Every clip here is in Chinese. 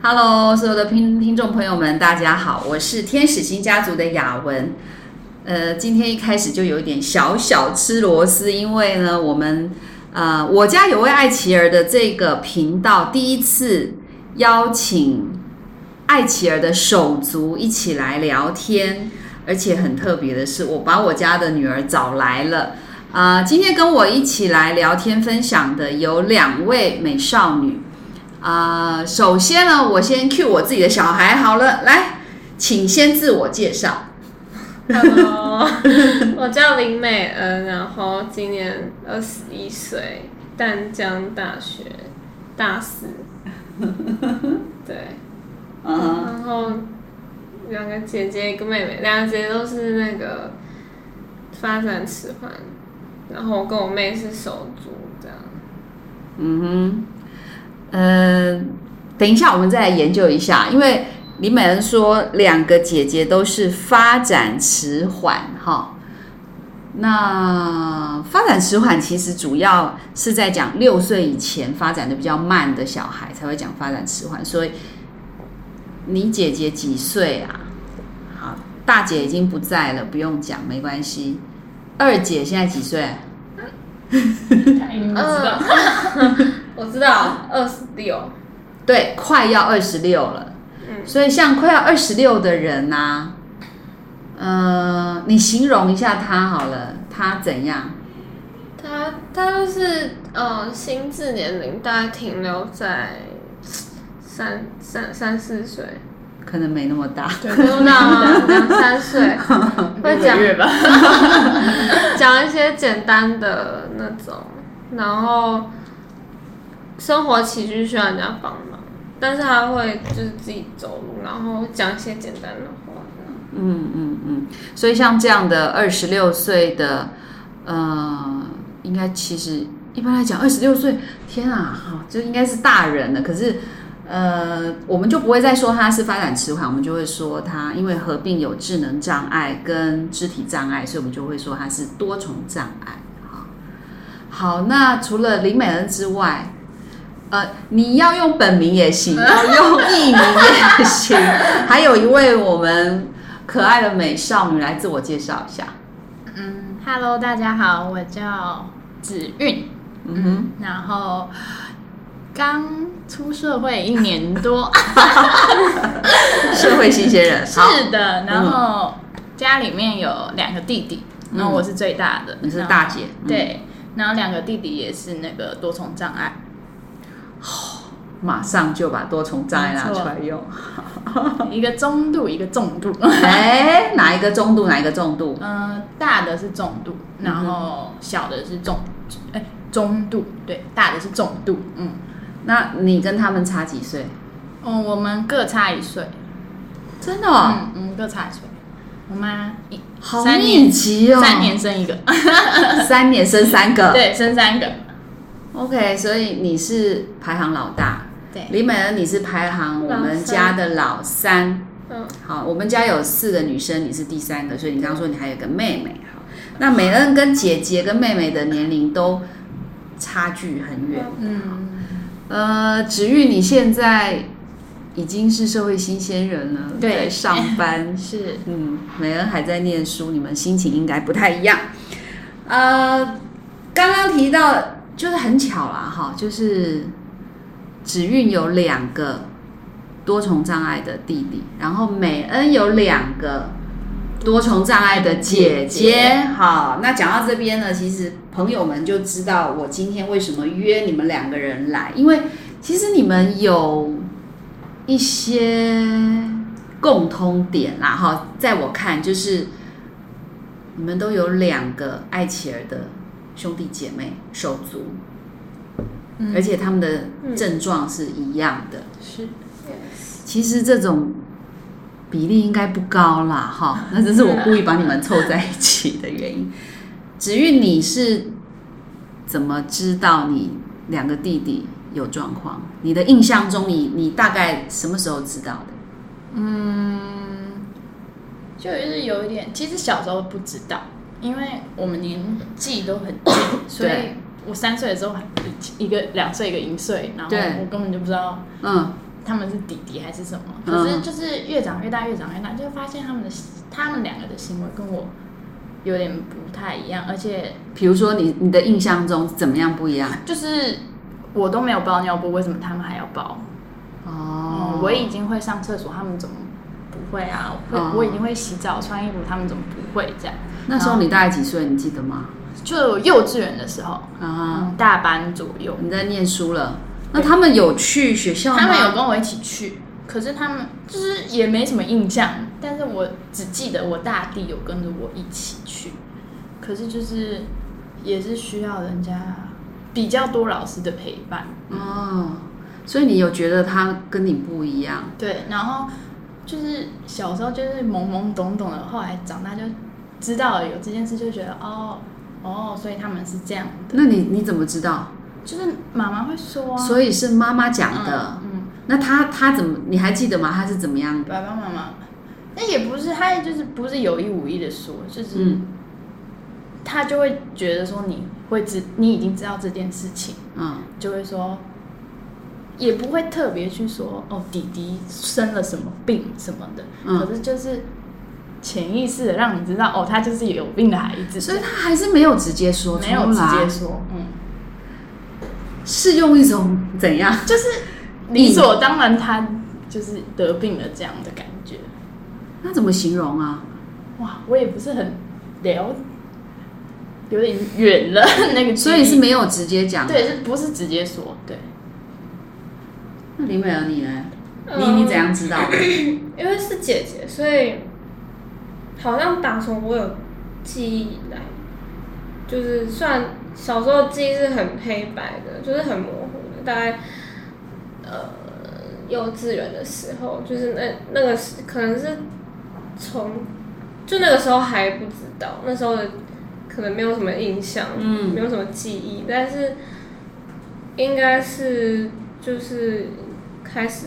Hello，所有的听听众朋友们，大家好，我是天使星家族的雅文。呃，今天一开始就有一点小小吃螺丝，因为呢，我们呃，我家有位爱琪儿的这个频道第一次邀请爱琪儿的手足一起来聊天，而且很特别的是，我把我家的女儿找来了。啊、今天跟我一起来聊天分享的有两位美少女。啊、首先呢，我先 cue 我自己的小孩好了，来，请先自我介绍。Hello，我叫林美恩，然后今年二十一岁，淡江大学大四。对，嗯，然后两个姐姐一个妹妹，两个姐姐都是那个发展迟缓，然后我跟我妹是手足这样。嗯哼，呃，等一下我们再来研究一下，因为李美人说两个姐姐都是发展迟缓哈。那发展迟缓其实主要是在讲六岁以前发展的比较慢的小孩才会讲发展迟缓，所以你姐姐几岁啊？好，大姐已经不在了，不用讲，没关系。二姐现在几岁？嗯，我知道，二十六。对，快要二十六了。嗯所以像快要二十六的人呐、呃，你形容一下他好了，他怎样？他他就是呃，心智年龄大概停留在三三三四岁，可能没那么大。对，不知道吗？两三岁，会讲月吧。讲一些简单的那种，然后生活起居需要人家帮忙，但是他会就是自己走路，然后讲一些简单的话。嗯嗯嗯。所以像这样的二十六岁的，呃，应该其实一般来讲，二十六岁，天啊，哈，就应该是大人了。可是。呃，我们就不会再说他是发展迟缓，我们就会说他因为合并有智能障碍跟肢体障碍，所以我们就会说他是多重障碍。好，好，那除了林美恩之外，呃，你要用本名也行，要用艺名也行。还有一位我们可爱的美少女来自我介绍一下。嗯，Hello，大家好，我叫子韵，嗯哼，然后刚出社会一年多，社会新鲜人。是的，然后家里面有两个弟弟，然后我是最大的，你是大姐嗯。对，然后两个弟弟也是那个多重障碍，马上就把多重障碍拿出来用。一个中度，一个重度，哎，哪一个中度，哪一个重度？嗯，大的是重度，然后小的是重，哎，中度，对，大的是重度，嗯，那你跟他们差几岁？哦，我们各差一岁。真的哦，嗯嗯，各差一岁。我妈一好三密年集哦，三年生一个，三年生三个。对，生三个。OK，所以你是排行老大。对，李美恩，你是排行我们家的老三。嗯，好，我们家有四个女生，你是第三个，所以你刚刚说你还有个妹妹。好，那美恩跟姐姐跟妹妹的年龄都差距很远。嗯，呃，子玉，你现在已经是社会新鲜人了，对上班。是嗯，美恩还在念书，你们心情应该不太一样。呃，刚刚提到就是很巧啦，哈，就是子韵有两个多重障碍的弟弟，然后美恩有两个多重障碍的姐姐。好，那讲到这边呢，其实朋友们就知道我今天为什么约你们两个人来，因为其实你们有一些共通点啦，哈，在我看就是你们都有两个爱琪儿的兄弟姐妹手足，嗯而且他们的症状是一样的。是其实这种比例应该不高啦，哈，那这是我故意把你们凑在一起的原因。子玉，你是怎么知道你两个弟弟有状况？你的印象中你，你大概什么时候知道的？嗯，就是有一点，其实小时候不知道，因为我们年纪都很 近，所以我三岁的时候，一个两岁，一个一岁，然后我根本就不知道嗯，他们是弟弟还是什么，嗯可是就是越长越大，越长越大，就会发现他们的他们两个的行为跟我有点不太一样，而且比如说你你的印象中怎么样不一样？就是我都没有包尿布，为什么他们还要包？哦嗯，我已经会上厕所，他们怎么不会啊？会、哦我已经会洗澡、穿衣服，他们怎么不会这样？那时候你大概几岁？你记得吗？就幼稚园的时候，啊，嗯，大班左右，你在念书了，那他们有去学校吗？他们有跟我一起去，可是他们就是也没什么印象，但是我只记得我大弟有跟着我一起去，可是就是也是需要人家比较多老师的陪伴，哦，所以你有觉得他跟你不一样？对，然后就是小时候就是懵懵懂懂的，后来长大就知道了有这件事，就觉得哦哦，所以他们是这样的，那你你怎么知道？就是妈妈会说、啊，所以是妈妈讲的。嗯，嗯那他他怎么？你还记得吗？他是怎么样的？爸爸妈妈，那也不是他就是不是有意无意的说，就是。嗯他就会觉得说你会知，你已经知道这件事情，嗯就会说，也不会特别去说哦，弟弟生了什么病什么的，嗯可是就是潜意识的让你知道哦，他就是有病的孩子，所以他还是没有直接说出来，没有直接说，嗯，是用一种怎样？就是理所当然他就是得病了这样的感觉。那怎么形容啊？哇，我也不是很了，有点远了 那个，所以是没有直接讲。对，是不是直接说？对，那林美儿你呢？你嗯你怎样知道的？因为是姐姐，所以好像打从我有记忆以来，就是算小时候记忆是很黑白的，就是很模糊的。大概呃幼稚园的时候，就是那那个是可能是从就那个时候还不知道，那时候的可能没有什么印象，嗯没有什么记忆，但是应该是就是开始。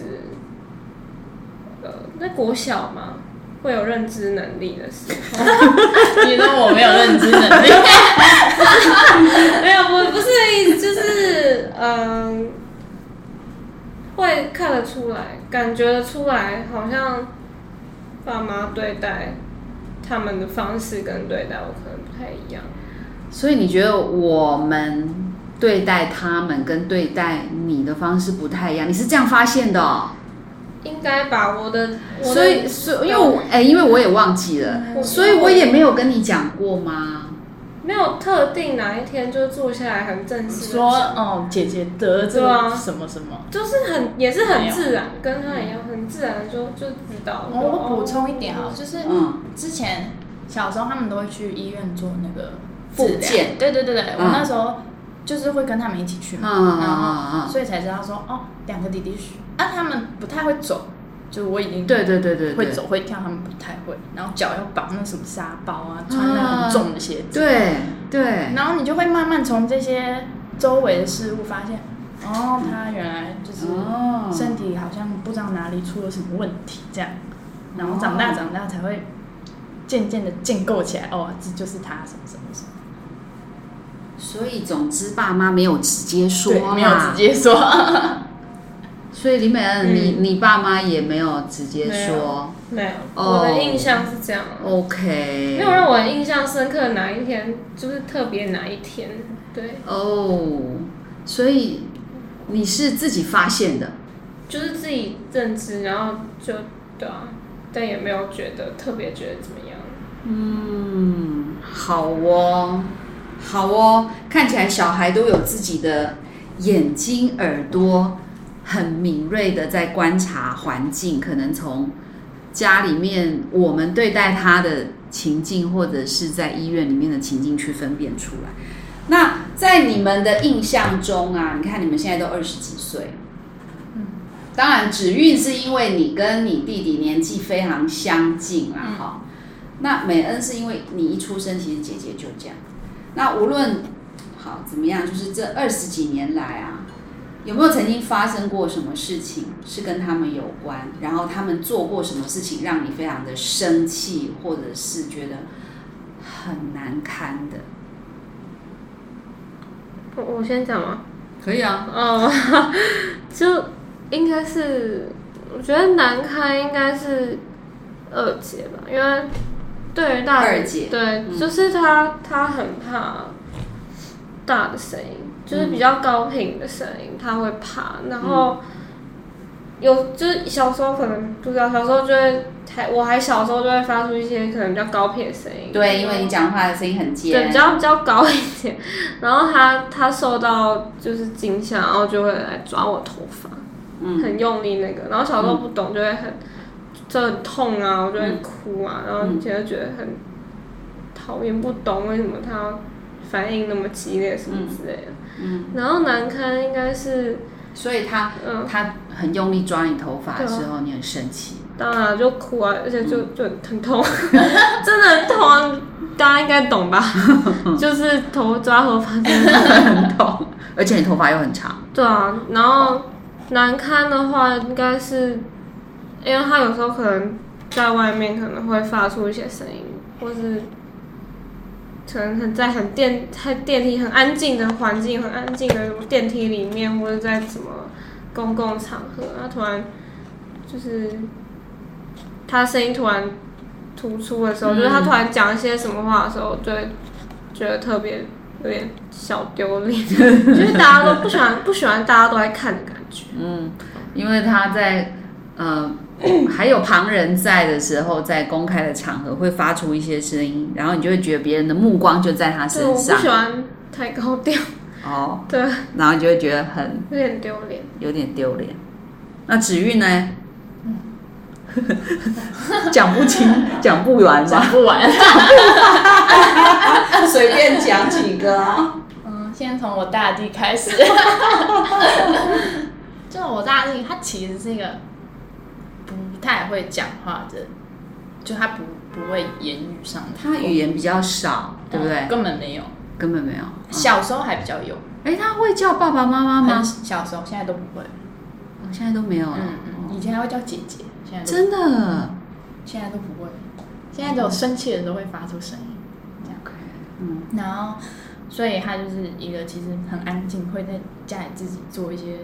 呃，在国小嘛，会有认知能力的时候，你说我没有认知能力，没有，不不是意思，就是嗯、会看得出来，感觉得出来，好像爸妈对待他们的方式跟对待我可能不太一样。所以你觉得我们对待他们跟对待你的方式不太一样？你是这样发现的哦？应该把我的，我的所以，所以因为我哎、因为我也忘记了，所以我也没有跟你讲过吗？没有特定哪一天就坐下来很正式说哦，姐姐得这个什么什么。就是很也是很自然，跟他一样很自然就就知道。哦我补充一点啊，就是嗯。之前小时候他们都会去医院做那个复治疗。健对对对对，嗯。我那时候就是会跟他们一起去嘛，所以才知道说哦，两个弟弟是啊，他们不太会走，就我已经对对对对对，会走会跳，他们不太会，然后脚要绑那什么沙包啊，穿那很重的鞋子，对对，然后你就会慢慢从这些周围的事物发现，哦，他原来就是哦。身体好像不知道哪里出了什么问题，这样，然后长大哦。长大才会渐渐的建构起来，哦，这就是他什么什么什么，所以总之爸妈没有直接说对，没有直接说，所以林美恩，嗯。你你爸妈也没有直接说。没有，哦。我的印象是这样。，OK，没有让我印象深刻的哪一天，就是特别哪一天，对，哦，所以你是自己发现的，就是自己认知，然后就对啊，但也没有觉得特别觉得怎么样。嗯，好哦，好哦，看起来小孩都有自己的眼睛、耳朵，很敏锐的在观察环境，可能从家里面我们对待他的情境，或者是在医院里面的情境去分辨出来。那在你们的印象中啊，你看你们现在都二十几岁，嗯，当然指运是因为你跟你弟弟年纪非常相近啦，哈、那美恩是因为你一出生，其实姐姐就这样。那无论好怎么样，就是这二十几年来啊，有没有曾经发生过什么事情是跟他们有关？然后他们做过什么事情让你非常的生气，或者是觉得很难堪的？我我先讲吗？可以啊，哦，就应该是，我觉得难堪应该是二姐吧，因为对于大二姐。对，嗯。就是她她很怕大的声音，就是比较高频的声音，她会怕，然后。有就是小时候可能不知道，小时候就会还我还小时候就会发出一些可能比较高频的声音。对，因为你讲话的声音很尖。对，比，较比较高一点，然后他他受到就是惊吓，然后就会来抓我头发，嗯。很用力那个，然后小时候不懂就会很就很痛啊，我就会哭啊，然后以前就觉得很讨厌，不懂为什么他反应那么激烈什么之类的，嗯，然后难堪应该是所以他嗯，他很用力抓你头发的时候，你很生气。当然就哭啊，而且就就很痛，真的很痛啊，大家应该懂吧？就是头抓头发真的很痛，而且你头发又很长。对啊，然后难堪的话，应该是因为他有时候可能在外面可能会发出一些声音，或是可能很在很电在电梯很安静的环境、很安静的电梯里面，或者在什么公共场合，他突然就是他声音突然突出的时候，就是他突然讲一些什么话的时候，就会觉得特别有点小丢脸，就是大家都不喜欢不喜欢大家都在看的感觉。嗯，因为他在呃还有旁人在的时候，在公开的场合会发出一些声音，然后你就会觉得别人的目光就在他身上。我不喜欢太高调，哦，对，然后你就会觉得很有点丢脸。有点丢脸。那子玉呢？讲不清，讲不完讲？不完。随便讲几个啊。嗯，先从我大弟开始。就我大弟，他其实是一个不太会讲话的，就他不不会言语上，他语言比较少，对不对？嗯根本没有。根本没有。小时候还比较有，哎，他会叫爸爸妈妈吗？小时候，现在都不会。我现在都没有了。嗯嗯，以前还会叫姐姐，现在真的。现在都不会。现在只有生气的时候会发出声音，这样。可以嗯然后，所以他就是一个其实很安静，会在家里自己做一些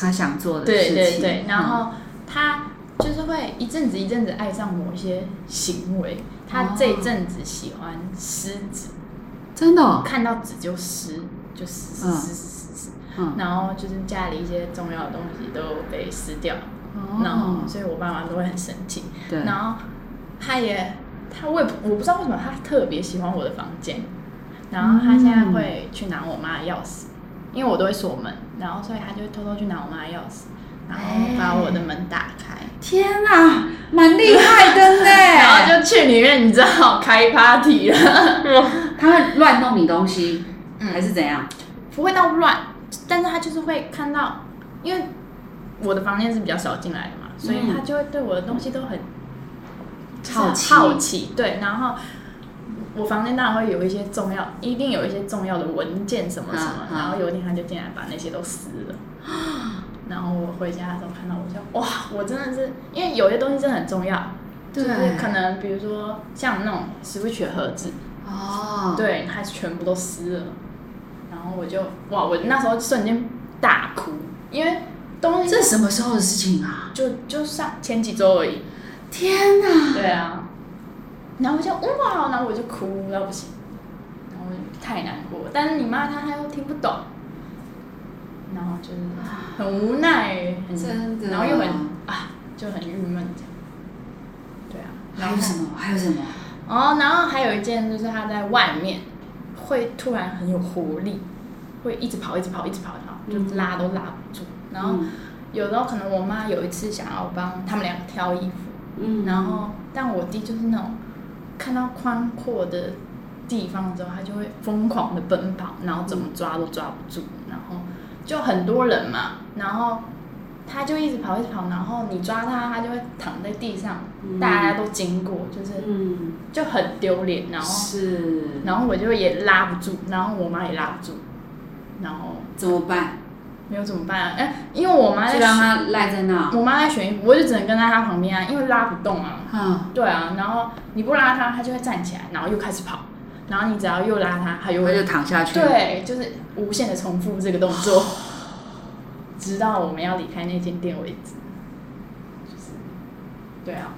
他想做的事情。对对对，然嗯后他就是会一阵子一阵子爱上某一些行为。他这一阵子喜欢撕纸，真的哦，看到纸就撕，就撕撕嗯。撕撕撕，嗯，然后就是家里一些重要的东西都被撕掉，然后哦，所以我爸妈都会很生气。对，然后他也他我也我不知道为什么他特别喜欢我的房间，然后他现在会去拿我妈的钥匙，因为我都会锁门，然后所以他就会偷偷去拿我妈的钥匙，然后把我的门打开，天哪，蛮厉害的呢。然后就去里面，你知道开 party 了，他会乱弄你东西，嗯还是怎样？不会到乱，但是他就是会看到，因为我的房间是比较少进来的嘛，所以嗯他就会对我的东西都很好奇好奇，对，然后我房间当然会有一些重要，一定有一些重要的文件什么什么，然后有一天他就进来把那些都撕了。然后我回家的时候看到，我就哇，我真的是，因为有些东西真的很重要，就是可能比如说像那种 Switch 的盒子，哦，对，它全部都撕了，然后我就哇，我那时候瞬间大哭，因为东西这什么时候的事情啊？就就上前几周而已，天哪！对啊，然后我就哇，然后我就哭到不行，然后太难过，但是你骂他他又听不懂，然后就是很无奈，很真的然后又很啊，就很郁闷这样，对啊，还有什么？还有什么？哦，然后还有一件就是他在外面会突然很有活力，会一直跑，一直跑，一直跑，然后就拉都拉不住。然后嗯有时候可能我妈有一次想要帮他们两个挑衣服，嗯然后但我弟就是那种看到宽阔的地方之后，他就会疯狂的奔跑，然后怎么抓都抓不住，然后就很多人嘛，然后他就一直跑，一直跑，然后你抓他，他就会躺在地上，嗯大家都经过，就是嗯，就很丢脸，然后是，然后我就也拉不住，然后我妈也拉不住，然后怎么办？没有怎么办啊？哎，因为我妈在让他赖在那。我妈在选衣服，我就只能跟在她旁边啊，因为拉不动啊。嗯，对啊，然后你不拉他，他就会站起来，然后又开始跑，然后你只要又拉他，他又他就躺下去。，对，就是无限的重复这个动作。直到我们要离开那间店为止。就是，对啊，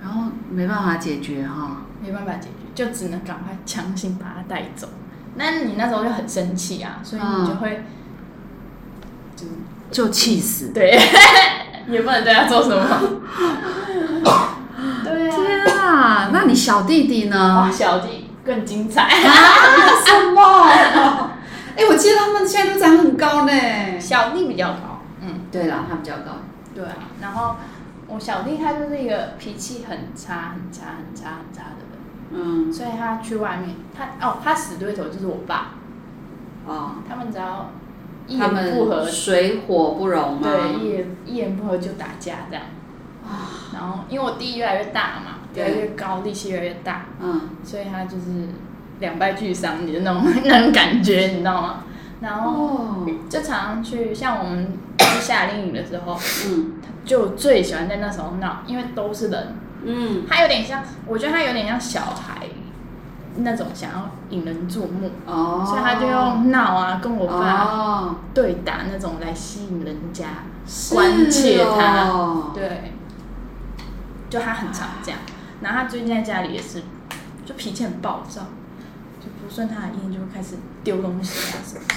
然后没办法解决哈。没办法解决，就只能赶快强行把他带走。那你那时候就很生气啊，所以你就会，就就气死。对，也不能对他做什么。对啊，天啊，那你小弟弟哇，呢？小弟更精彩。啊？什么？哎、我记得他们现在都长很高呢。小弟比较高，嗯，对啦，他比较高。对啊。然后我小弟他就是一个脾气很差、很差、很差、很差的人，嗯，所以他去外面，他哦，他死对头就是我爸，哦，他们只要一言不合，水火不容嘛？对，一言一言不合就打架这样。啊然后因为我弟越来越大嘛，越来越高，力气越来越大，嗯，所以他就是两败俱伤，你的那种那种感觉，你知道吗？然后哦，就常常去，像我们去夏令营的时候，嗯。就最喜欢在那时候闹，因为都是人，嗯，他有点像，我觉得他有点像小孩那种想要引人注目，哦，所以他就用闹啊，跟我爸哦，对打那种来吸引人家，是关切他。哦。对，就他很常这样。然后他最近在家里也是，就脾气很暴躁，就不顺他的意就会开始丢东西啊什么的。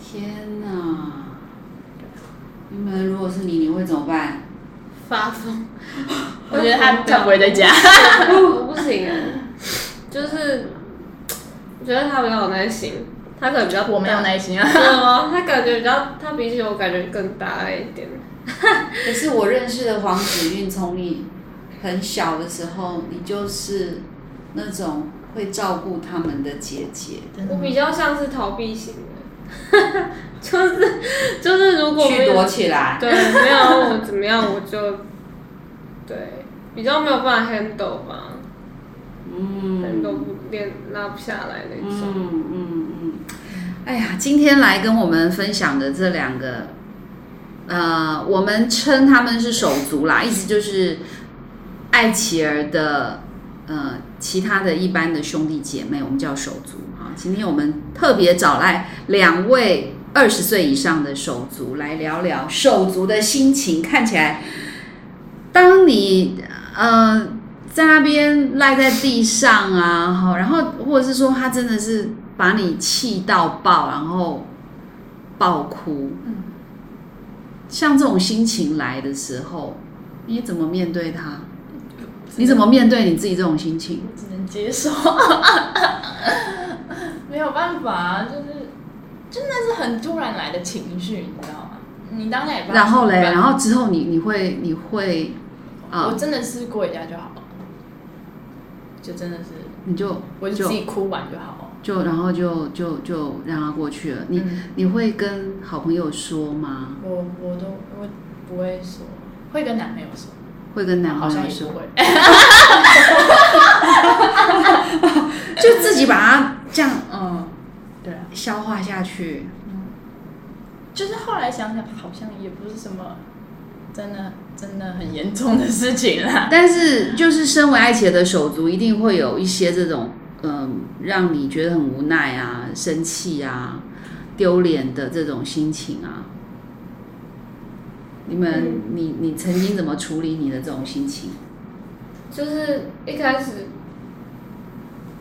天哪！你们如果是你，你会怎么办？发疯。我觉得他他不会在家，我不行啊，就是我觉得他比较有耐心，他可能比较我没有耐心啊。真的吗？他感觉比较，他比起我感觉更大一点。可是我认识的黄子韵，从你很小的时候，你就是那种会照顾他们的姐姐，我比较像是逃避型的，就是就是如果去躲起来。对没有我怎么样我就对比较没有办法 handle 吧嗯，handle 不练拉不下来那种。嗯嗯嗯。哎呀，今天来跟我们分享的这两个，呃，我们称他们是手足啦，意思就是艾琪儿的呃其他的一般的兄弟姐妹，我们叫手足啊。今天我们特别找来两位二十岁以上的手足来聊聊手足的心情。看起来，当你呃在那边赖在地上啊，哈，然后或者是说他真的是把你气到爆，然后爆哭，嗯，像这种心情来的时候，你怎么面对他？你怎么面对你自己这种心情？我只能接受，没有办法啊，就是真的是很突然来的情绪，你知道吗？你当然也不然后嘞，然后之后你你会你会啊、我真的是过一下就好了，就真的是你就我就自己哭完就好了。就然后就就就让他过去了。你、嗯你会跟好朋友说吗？我我都我不会说，会跟男朋友说，会跟男好朋友说，像也不会。就自己把它这样嗯，对啊，消化下去。嗯就是后来想想，好像也不是什么真的真的很严重的事情啦。但是就是身为爱姐的手足，一定会有一些这种嗯，让你觉得很无奈啊、生气啊、丢脸的这种心情啊。你们，你你曾经怎么处理你的这种心情？就是一开始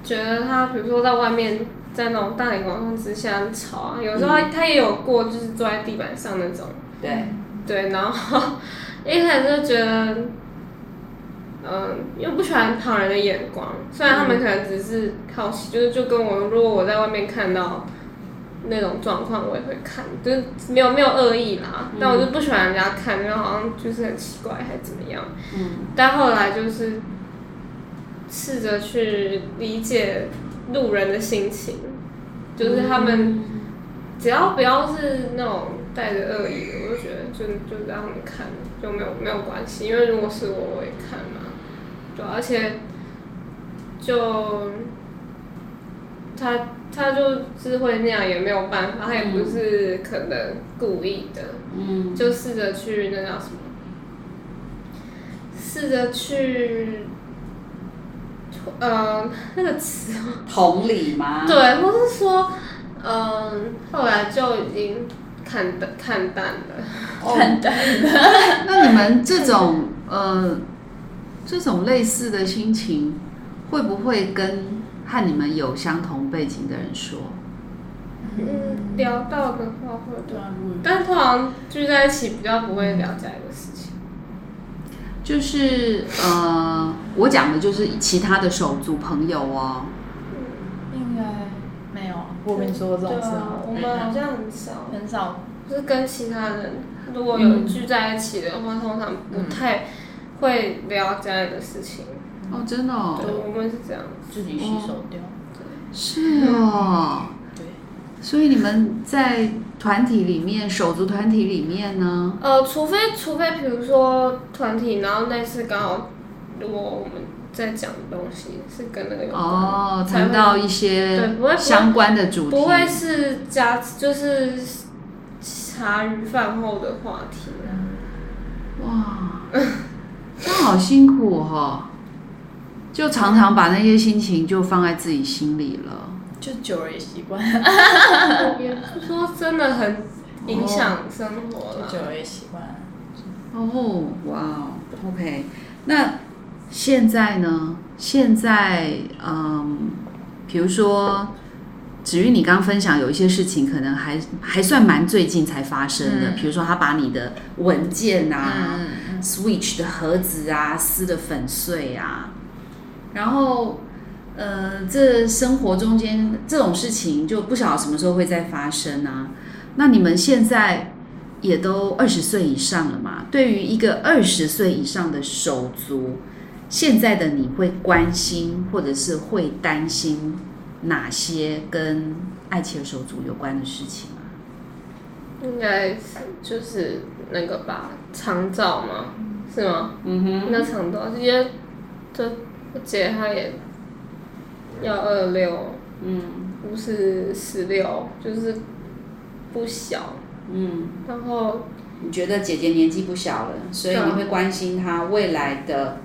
觉得他，比如说在外面，在那种大庭广众之下很吵啊，有时候他,、他也有过，就是坐在地板上那种，对，对，然后 一开始就觉得，嗯，又不喜欢旁人的眼光，虽然他们可能只是好奇，就是就跟我，如果我在外面看到那种状况，我也会看，就是没有没有恶意啦，但我就不喜欢人家看，因为好像就是很奇怪还是怎么样。嗯。但后来就是试着去理解路人的心情，就是他们只要不要是那种带着恶意的，我就觉得就就让他们看就没有没有关系，因为如果是我我也看嘛，对，而且就他他就是会那样也没有办法，他也不是可能故意的，嗯就试着去那叫什么，试着去，呃，那个词哦，同理吗？对，或是说，嗯、后来就已经看淡看淡了。看淡了那你们这种呃，这种类似的心情，会不会跟和你们有相同背景的人说？嗯，聊到的话会的，对但通常聚在一起比较不会聊家里的事情。就是呃，我讲的就是其他的手足朋友哦。应该没有，我跟你说过这种事我们好像很少，很少，就是跟其他人如果有聚在一起的话，通常不太会聊家里的事情。哦，真的哦，对，我们是这样。自己吸收掉。是哦。对，所以你们在团体里面，手足团体里面呢？呃，除非除非比如说团体，然后那次刚好如果我们在讲的东西是跟那个有关，哦，谈到一对些不会相关的主题，不会是家就是茶余饭后的话题。哇，那好辛苦哦，就常常把那些心情就放在自己心里了。就久了也习惯，也不是说真的很影响生活就了。久了也习惯。哦，哇哦，OK，那现在呢？现在，嗯，比如说，子玉，你刚分享有一些事情，可能还还算蛮最近才发生的，嗯比如说他把你的文件啊、嗯 Switch 的盒子啊撕的粉碎啊，然后。呃，这生活中间这种事情就不晓得什么时候会再发生啊。那你们现在也都二十岁以上了嘛？对于一个二十岁以上的手足，现在的你会关心或者是会担心哪些跟爱妻的手足有关的事情啊？应该是就是那个吧，长照吗？是吗？嗯哼，那长照，这些这我姐她也要二六，嗯不是十六，就是不小。嗯，然后你觉得姐姐年纪不小了，所以你会关心她未来的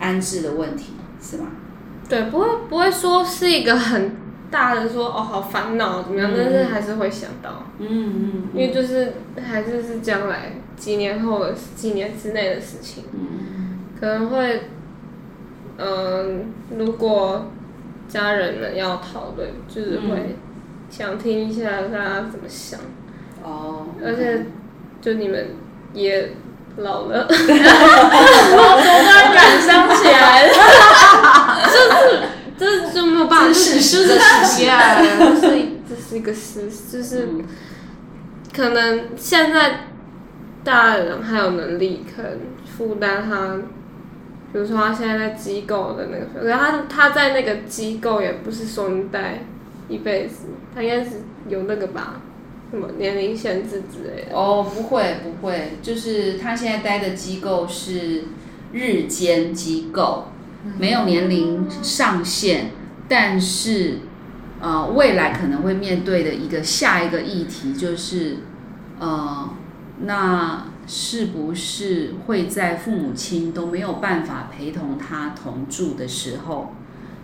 安置的问题，是吗？对，不会不会说是一个很大的说哦好烦恼怎么样，嗯。但是还是会想到，嗯嗯。因为就是还是是将来几年后的几年之内的事情，嗯。可能会，嗯、如果家人们要讨论，就是会想听一下大家怎么想，哦，而且就你们也老了，我突然感伤起来了，就是这就没有办法，这是事就是这是这是这是一个事，就是嗯。可能现在大人还有能力，可能负担他，比如说他现在在机构的那个，可是他他在那个机构也不是说你待一辈子，他应该是有那个吧，什么年龄限制之类的。哦，不会不会，就是他现在待的机构是日间机构，没有年龄上限，但是呃，未来可能会面对的一个下一个议题就是，呃，那是不是会在父母亲都没有办法陪同他同住的时候？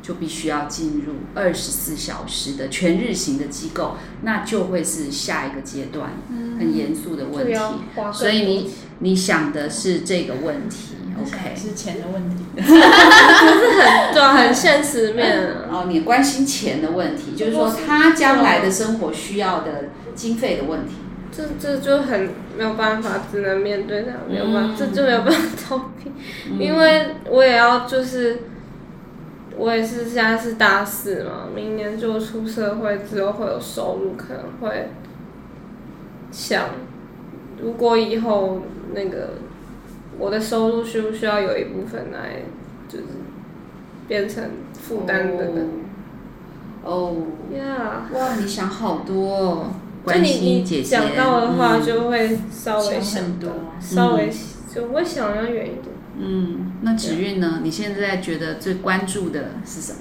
就必须要进入二十四小时的全日型的机构，那就会是下一个阶段很严肃的问题。所以你你想的是这个问题，OK？是钱的问题。对啊，很现实面啊。哦，你关心钱的问题，就是说他将来的生活需要的经费的问题。这这就很没有办法，只能面对它，没有办法，嗯这就没有办法逃避，因为我也要就是，我也是现在是大四嘛，明年就出社会之后会有收入，可能会想，如果以后那个我的收入需不需要有一部分来就是变成负担的呢哦，？Yeah。哇，你想好多哦，就关你你心姐姐。讲到的话，嗯就会稍微想多，稍微就会想要远一点。嗯，那子韵呢？你现在觉得最关注的是什么？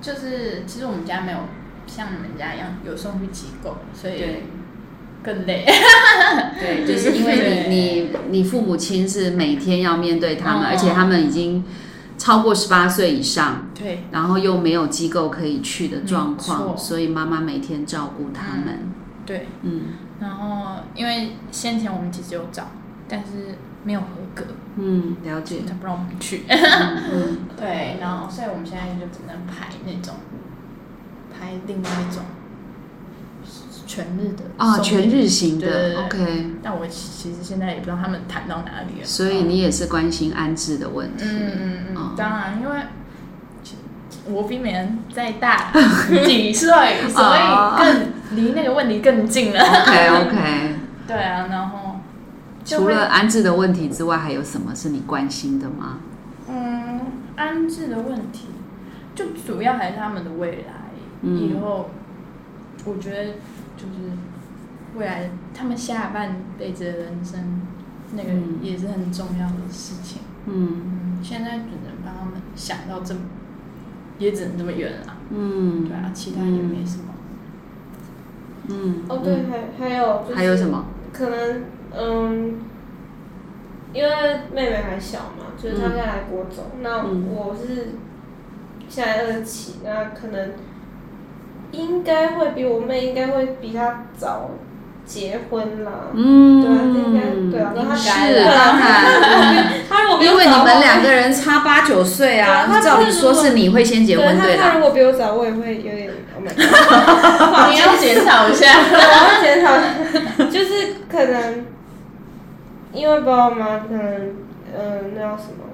就是其实我们家没有像你们家一样有送去机构，所以更累。对，就是因为你你你父母亲是每天要面对他们，哦而且他们已经超过十八岁以上，对，然后又没有机构可以去的状况，所以妈妈每天照顾他们。对，嗯然后因为先前我们其实有找，但是没有合格，嗯，了解。他不让我们去。嗯 对，然后所以我们现在就只能排那种，排另外一种全日的啊，全日型的，OK。但我其实现在也不知道他们谈到哪里了。所以你也是关心安置的问题。嗯嗯嗯哦，当然，因为其我比美人再大 几岁，所哦以更离那个问题更近了。OK OK。对啊，然后除了安置的问题之外，还有什么是你关心的吗？嗯安置的问题，就主要还是他们的未来。嗯以后我觉得就是未来他们下半辈子的人生，那个嗯也是很重要的事情。嗯嗯，现在只能帮他们想到这么，也只能这么远了。嗯对啊，其他也没什么。嗯。哦，对，还还有就是还有什么？可能嗯，因为妹妹还小嘛，就是她现在来国中，那嗯我是现在二十七，那可能应该会比我妹应该会比她早结婚了。嗯，对啊这应该对啊那他是对啊当然，她如果因为你们两个人差八九岁啊，照理说是你会先结婚对啦。对她她如果比我早，我也会有点，Oh my god，你要检讨一下。对，我要检讨，就是可能因为爸爸妈妈可能，嗯、那叫什么？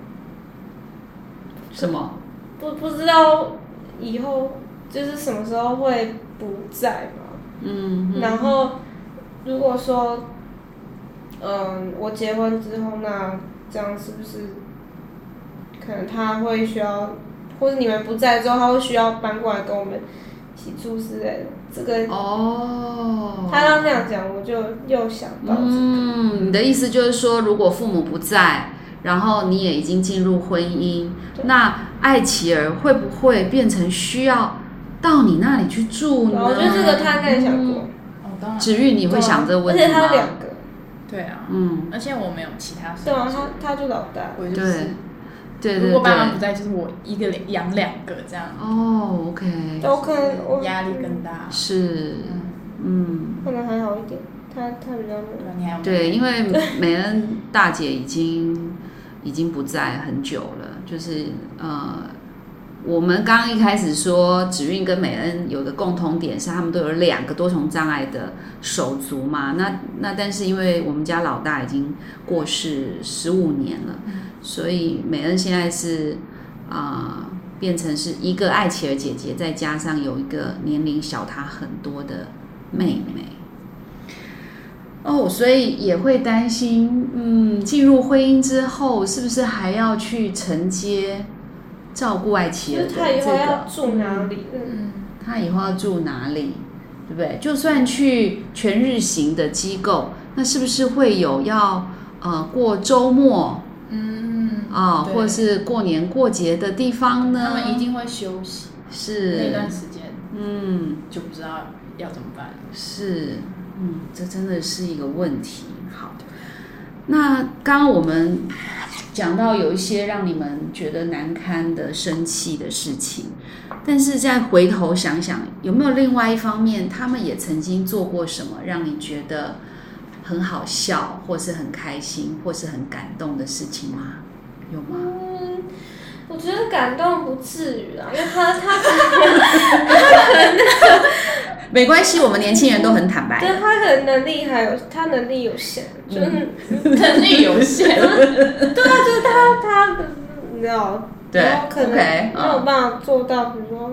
什么？不不知道以后就是什么时候会不在嘛。嗯，然后如果说，嗯，我结婚之后，那这样是不是可能他会需要，或者你们不在之后，他会需要搬过来跟我们一起住之类的？这个哦，他刚那样讲，我就又想到这个。嗯，你的意思就是说，如果父母不在，然后你也已经进入婚姻，那爱琪儿会不会变成需要到你那里去住呢？我觉得这个他应该也想过，哦，当然。子玉，你会想这个问题而且他有吗？两个，对啊，嗯，而且我没有其他对啊，他他就老大，我就是，对对如果爸妈不。在，就是我一个两养两个这样，哦，OK，我可能我压力更大。是，嗯，嗯。可能还好一点，他他比较那个对啊，你还对，因为美恩大姐已经已经不在很久了，就是呃，我们刚刚一开始说子韵跟美恩有个共同点是，他们都有两个多重障碍的手足嘛。那那但是因为我们家老大已经过世十五年了，所以美恩现在是啊、变成是一个爱琪儿姐姐，再加上有一个年龄小她很多的妹妹。哦，所以也会担心，嗯，进入婚姻之后，是不是还要去承接照顾艾琪就是儿的这他以后要个？住哪里？嗯，嗯，他以后要住哪里，对不对？就算去全日型的机构，那是不是会有要呃过周末嗯啊、对或者是过年过节的地方呢？他们一定会休息，是那是段时间嗯就不知道要怎么办。是，嗯，这真的是一个问题。好，那刚刚我们讲到有一些让你们觉得难堪的、生气的事情，但是再回头想想，有没有另外一方面，他们也曾经做过什么让你觉得很好笑，或是很开心，或是很感动的事情吗？有吗？嗯，我觉得感动不至于啊，因为他他 没关系，我们年轻人都很坦白。对他可能能力还有他能力有限，就是、能力有限，对啊，就是他他的你知道，对然后可能没有办法做到，比如说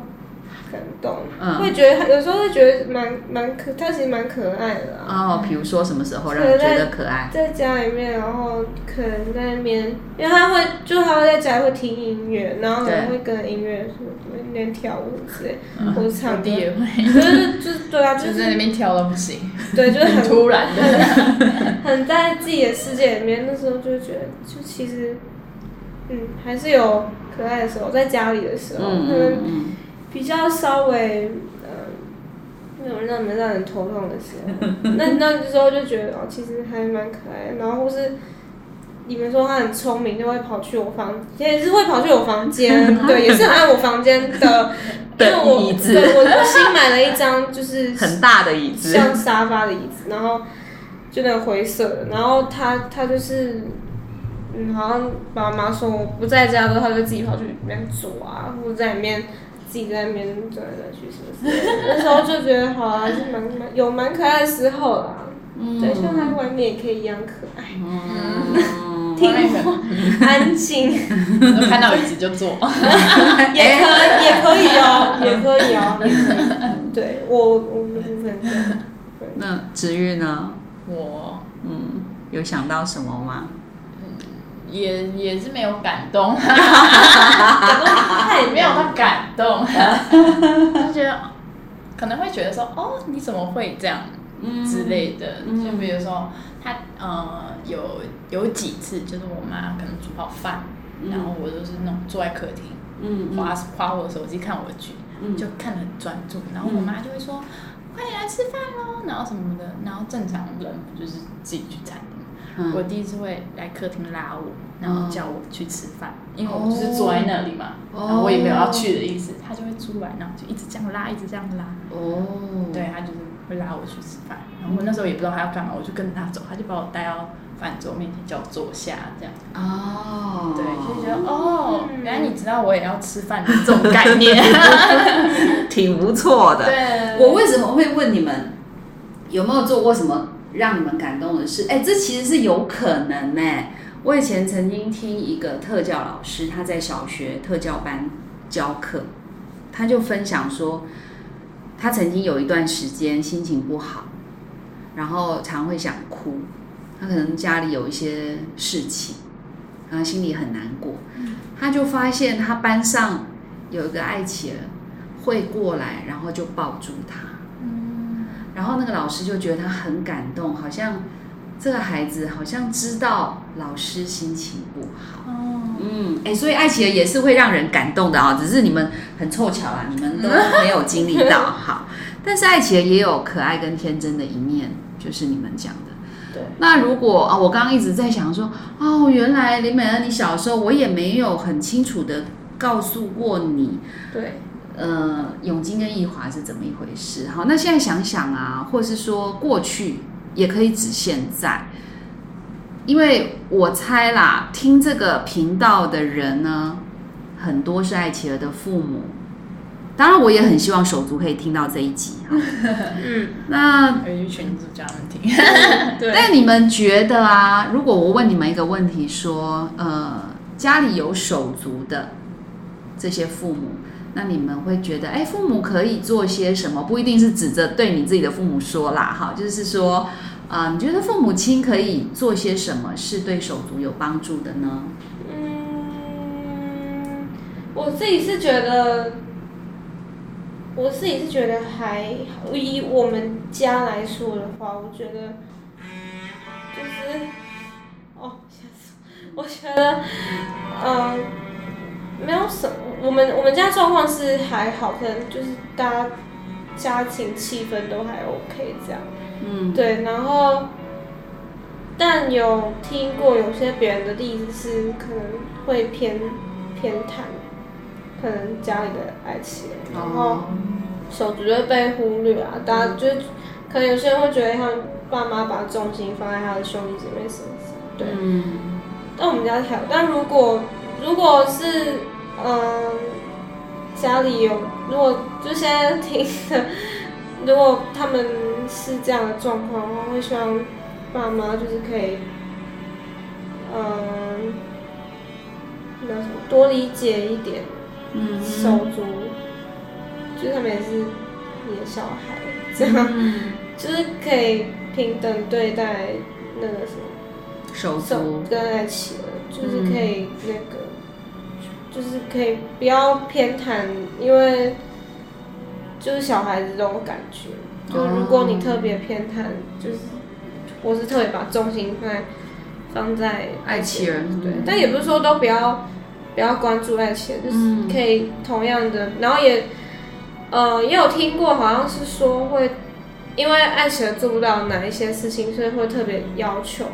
感动，嗯会觉得有时候会觉得蛮蛮可，他其实蛮可爱的啦。哦，比如说什么时候让你觉得可爱？在家里面，然后可能在那边，因为他会，就他会在家里会听音乐，然后可能会跟音乐什么那边跳舞之类，嗯或者唱歌，也会，就是就是对啊，就就是在那边跳到不行，对，就是很很突然的。很在自己的世界里面，那时候就觉得，就其实，嗯，还是有可爱的时候，在家里的时候，嗯可能嗯嗯。比较稍微，呃，那种让人让人头痛的时候，那那时候就觉得哦，其实还蛮可爱。的，然后或是你们说他很聪明，就会跑去我房，也是会跑去我房间，对，也是很爱我房间的。因为我椅子。对我我新买了一张就是很大的椅子，像沙发的椅子，然后就那个灰色的，然后他他就是，嗯，好像爸妈说我不在家的时候，他就自己跑去里面坐啊，或者在里面自己在那边转来转去什么之类的。那时候就觉得好啊，就是蛮蛮有蛮可爱的时候啦。对，希望他外面也可以一样可爱，嗯，听 安静，看到椅子就坐。也可也可以哦，也可以哦。对我我的部分这样。那子玉呢？我嗯，有想到什么吗？也也是没有感动，太没有到感动，就觉得可能会觉得说，哦，你怎么会这样之类的？嗯就比如说他呃有有几次，就是我妈可能煮好饭，嗯然后我就是那种坐在客厅。嗯划划我的手机看我的剧，嗯就看得很专注。然后我妈就会说：“快点来吃饭喽！”然后什么的。然后正常人就是自己去餐厅？嗯我第一次会来客厅拉我，然后叫我去吃饭，因为哦我就是坐在那里嘛，哦然后我也没有要去的意思，他就会出来，然后就一直这样拉，一直这样拉。哦，对，他就是会拉我去吃饭。然后我那时候也不知道他要干嘛，我就跟着他走，他就把我带到饭桌面前叫我坐下，这样。哦，对，就觉得哦，原来你知道我也要吃饭的这种概念。挺不错的。对我为什么会问你们有没有做过什么让你们感动的事？哎，这其实是有可能呢。我以前曾经听一个特教老师，他在小学特教班教课，他就分享说，他曾经有一段时间心情不好，然后常会想哭，他可能家里有一些事情，然后心里很难过，他就发现他班上有一个爱企儿会过来，然后就抱住他，然后那个老师就觉得他很感动，好像这个孩子好像知道老师心情不好。哦，嗯，哎，所以爱企鹅也是会让人感动的啊、只是你们很凑巧啊，你们都没有经历到。好，但是爱企鹅也有可爱跟天真的一面，就是你们讲的。对，那如果啊，我刚刚一直在想说，哦，原来林美恩，你小时候我也没有很清楚的告诉过你，对，呃，永金跟易华是怎么一回事？好，那现在想想啊，或是说过去也可以指现在，因为我猜啦，听这个频道的人呢，很多是爱企鹅的父母。当然，我也很希望手足可以听到这一集哈。嗯，那有一群组叫他们听。对，但你们觉得啊，如果我问你们一个问题，说，呃，家里有手足的这些父母，那你们会觉得，哎，父母可以做些什么？不一定是指着对你自己的父母说啦，哈，就是说，啊、你觉得父母亲可以做些什么是对手足有帮助的呢？嗯，我自己是觉得，我自己是觉得还以我们家来说的话，我觉得就是，哦，吓死我！我觉得，嗯、没有什么，我们我们家状况是还好，可能就是大家家庭气氛都还 OK 这样。嗯，对，然后，但有听过有些别人的例子是可能会偏偏袒，可能家里的爱情，然后哦，手足就被忽略啊。大家就可能有些人会觉得他爸妈把重心放在他的兄弟姐妹身上，对。嗯，但我们家还有，但如果如果是嗯家里有，如果就现在听的，如果他们是这样的状况的话，会希望爸妈就是可以嗯那叫什么多理解一点嗯手足，就是他们也是你的小孩，这样嗯，就是可以平等对待那个什么。手手足，跟在一起了，就是可以那个，就是可以不要偏袒，因为就是小孩子这种感觉，就如果你特别偏袒，就是我是特别把重心放在放在爱妻儿对，但也不是说都不要不要关注爱情，就是可以同样的，然后也呃也有听过，好像是说会因为爱情做不到哪一些事情，所以会特别要求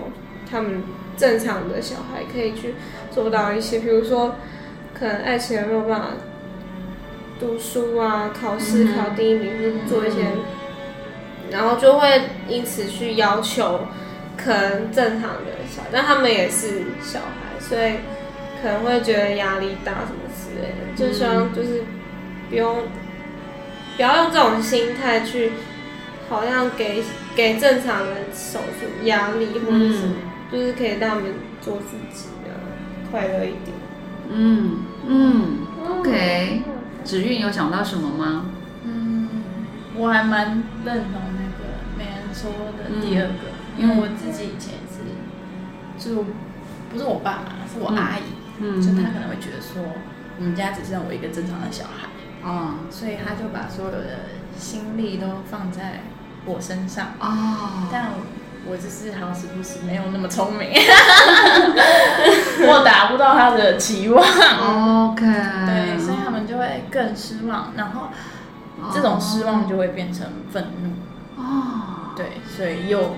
他们正常的小孩可以去做到一些，比如说可能爱情没有办法读书啊，考试嗯考第一名，或者做一些，然后就会因此去要求可能正常的小孩，但他们也是小孩，所以可能会觉得压力大什么之类的，就希望就是不用不要用这种心态去，好像给给正常人手术压力或者什么，就是可以让他们做自己的，快乐一点。嗯嗯，OK。子韵有想到什么吗？嗯，我还蛮认同那个美人说的第二个，嗯因为我自己以前也是，就不是我爸妈，是我阿姨，嗯。就她可能会觉得说，我们家只剩我一个正常的小孩，哦。所以她就把所有的心力都放在我身上，哦，但我就是好死不死没有那么聪明，我达不到他的期望，OK，对，所以他们就会更失望，然后这种失望就会变成愤怒。哦，对，所以又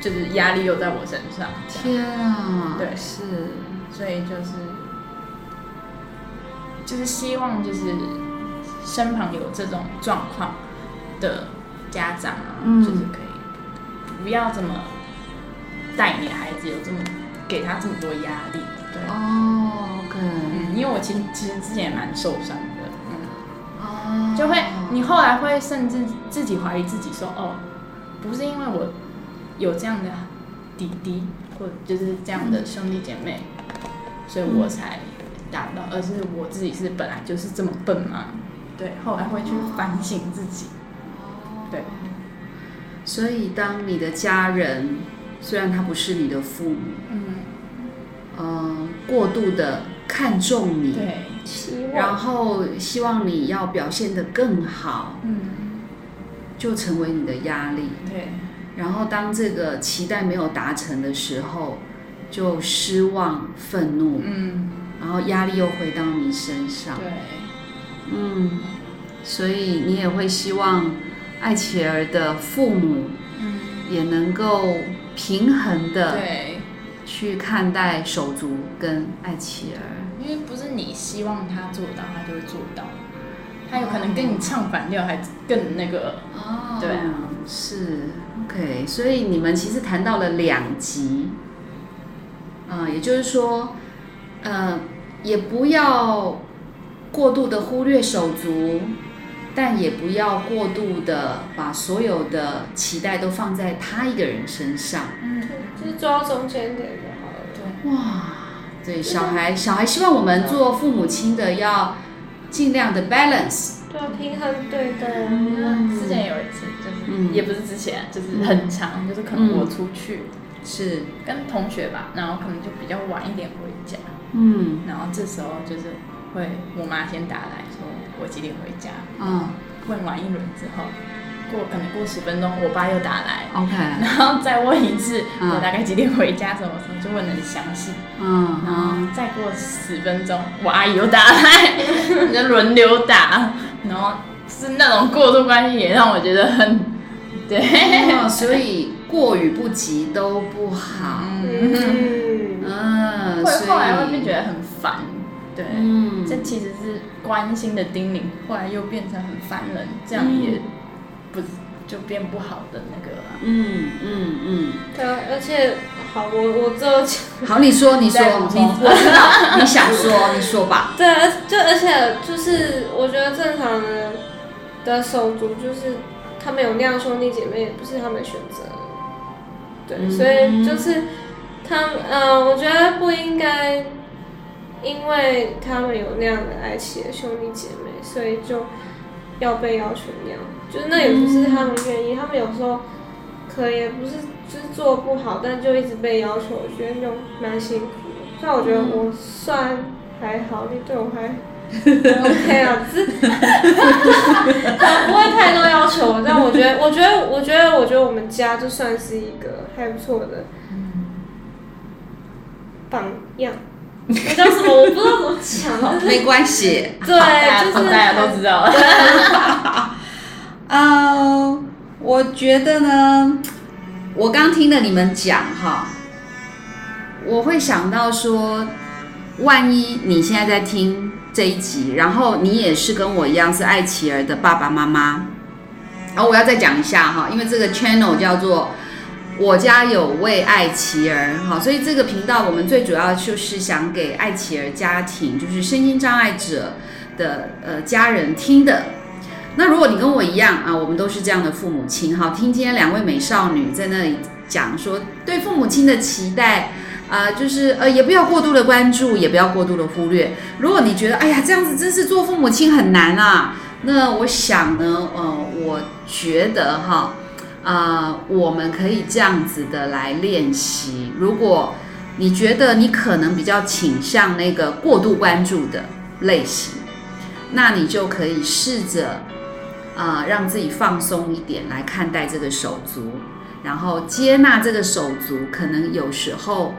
就是压力又在我身上，天啊，对。是，所以就是就是希望就是身旁有这种状况的家长啊，嗯。就是可以不要这么带你的孩子有这么给他这么多压力，对，哦，OK，嗯，因为我其实其实之前也蛮受伤的，嗯。哦，就会你后来会甚至自己怀疑自己说，哦，不是因为我有这样的弟弟或就是这样的兄弟姐妹，所以我才达不到，而是我自己是本来就是这么笨吗？对，后来会去反省自己，对，所以当你的家人虽然他不是你的父母，嗯，呃，过度的看重你，对，期然，后希望你要表现得更好，嗯，就成为你的压力。对，然后当这个期待没有达成的时候，就失望、愤怒，嗯，然后压力又回到你身上。对，嗯，所以你也会希望艾琪儿的父母嗯，也能够平衡的对，去看待手足跟艾琪儿。因为不是你希望他做到，他就会做到，他有可能跟你唱反调，还更那个，哦对啊，是。OK，所以你们其实谈到了两极，啊、也就是说，呃，也不要过度的忽略手足，但也不要过度的把所有的期待都放在他一个人身上。嗯，就是抓到中间点就好了。对。哇，对，小孩，小孩希望我们做父母亲的要尽量的 balance。对啊，平衡对待。嗯之前有一次，就是、嗯也不是之前，就是很长，就是可能我出去、是，跟同学吧，然后可能就比较晚一点回家，嗯然后这时候就是会我妈先打来说我几点回家，嗯。问完一轮之后，过可能过十分钟，我爸又打来，，OK，然后再问一次、嗯。我大概几点回家，什么什么，就问的很详细，嗯然后嗯，再过十分钟，我阿姨又打来，就轮流打，然后是那种过度关系，也让我觉得很，对，哦，所以过与不及都不好。嗯，嗯，嗯，会后来会变觉得很烦，对，嗯，这其实是关心的叮咛，后来又变成很烦人，这样也不就变不好的那个了。嗯嗯嗯，对啊，而且好，我我最后，好，你说，你说，你我知道你想说，你说吧。对，而就而且就是我觉得正常的的手足就是他们有那样兄弟姐妹，也不是他们选择，对，嗯所以就是他们，嗯、我觉得不应该因为他们有那样的爱情的兄弟姐妹，所以就要被要求那样，就是那也不是他们愿意，他们有时候可能也不是就是做不好，但就一直被要求，我觉得就蛮辛苦的。虽然我觉得我算还好，你对我还 OK 啊，只不会太多要求，但我觉得，我觉得，我觉得，我觉得我们家就算是一个还不错的榜样。那叫什么？我不知道怎么讲。没关系。对，就是大家都知道了。呃，我觉得呢，我刚听了你们讲哈，我会想到说，万一你现在在听这一集，然后你也是跟我一样是爱琪儿的爸爸妈妈，然后我要再讲一下哈，因为这个 channel 叫做“我家有位爱琪儿”哈，所以这个频道我们最主要就是想给爱琪儿家庭，就是身心障碍者的呃家人听的。那如果你跟我一样啊，我们都是这样的父母亲哈，听今天两位美少女在那里讲说对父母亲的期待。啊，就是呃，也不要过度的关注，也不要过度的忽略。如果你觉得，哎呀，这样子真是做父母亲很难啊，那我想呢，呃，我觉得哈，啊，我们可以这样子的来练习。如果你觉得你可能比较倾向那个过度关注的类型，那你就可以试着啊，让自己放松一点来看待这个手足，然后接纳这个手足，可能有时候。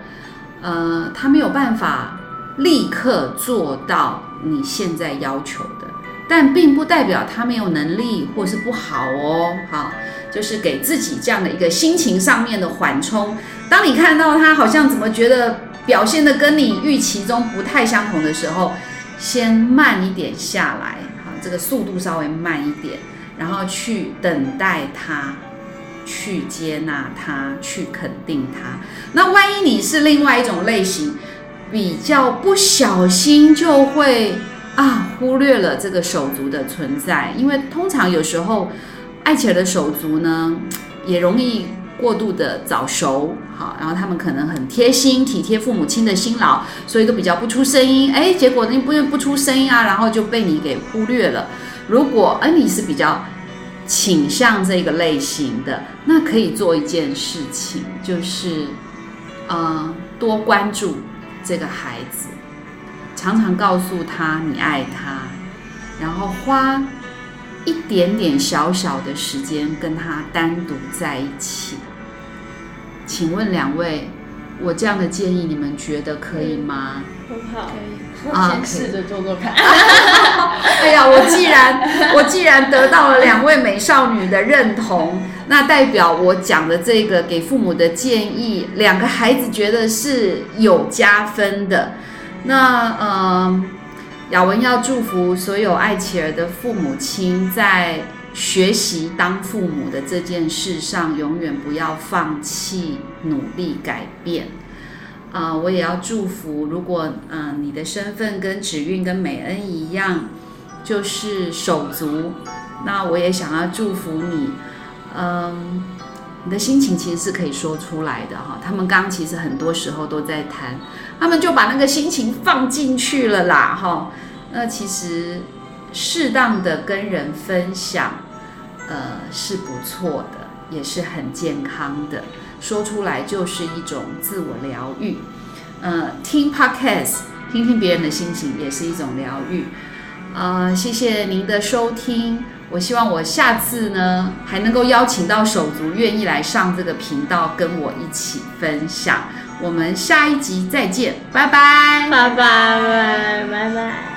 呃，他没有办法立刻做到你现在要求的，但并不代表他没有能力或是不好哦。好，就是给自己这样的一个心情上面的缓冲。当你看到他好像怎么觉得表现的跟你预期中不太相同的时候，先慢一点下来，好，这个速度稍微慢一点，然后去等待他。去接纳他，去肯定他。那万一你是另外一种类型，比较不小心就会啊忽略了这个手足的存在，因为通常有时候爱起来的手足呢，也容易过度的早熟，好，然后他们可能很贴心体贴父母亲的辛劳，所以都比较不出声音。哎，结果你不不出声音啊，然后就被你给忽略了。如果哎你是比较。倾向这个类型的，那可以做一件事情，就是，呃，多关注这个孩子，常常告诉他你爱他，然后花一点点小小的时间跟他单独在一起。请问两位，我这样的建议你们觉得可以吗？很好，可以。先试着做做看。哎呀，我既然我既然得到了两位美少女的认同，那代表我讲的这个给父母的建议，两个孩子觉得是有加分的。那呃，雅文要祝福所有爱琪儿的父母亲，在学习当父母的这件事上，永远不要放弃努力改变。啊，我也要祝福。如果嗯，你的身份跟芷韵跟美恩一样，就是手足，那我也想要祝福你。嗯，你的心情其实是可以说出来的哈。他们刚其实很多时候都在谈，他们就把那个心情放进去了啦哈。那其实适当的跟人分享，呃，是不错的，也是很健康的。说出来就是一种自我疗愈，呃，听 podcast，听听别人的心情也是一种疗愈，呃，谢谢您的收听，我希望我下次呢还能够邀请到手足愿意来上这个频道跟我一起分享，我们下一集再见，拜拜，拜拜拜拜拜。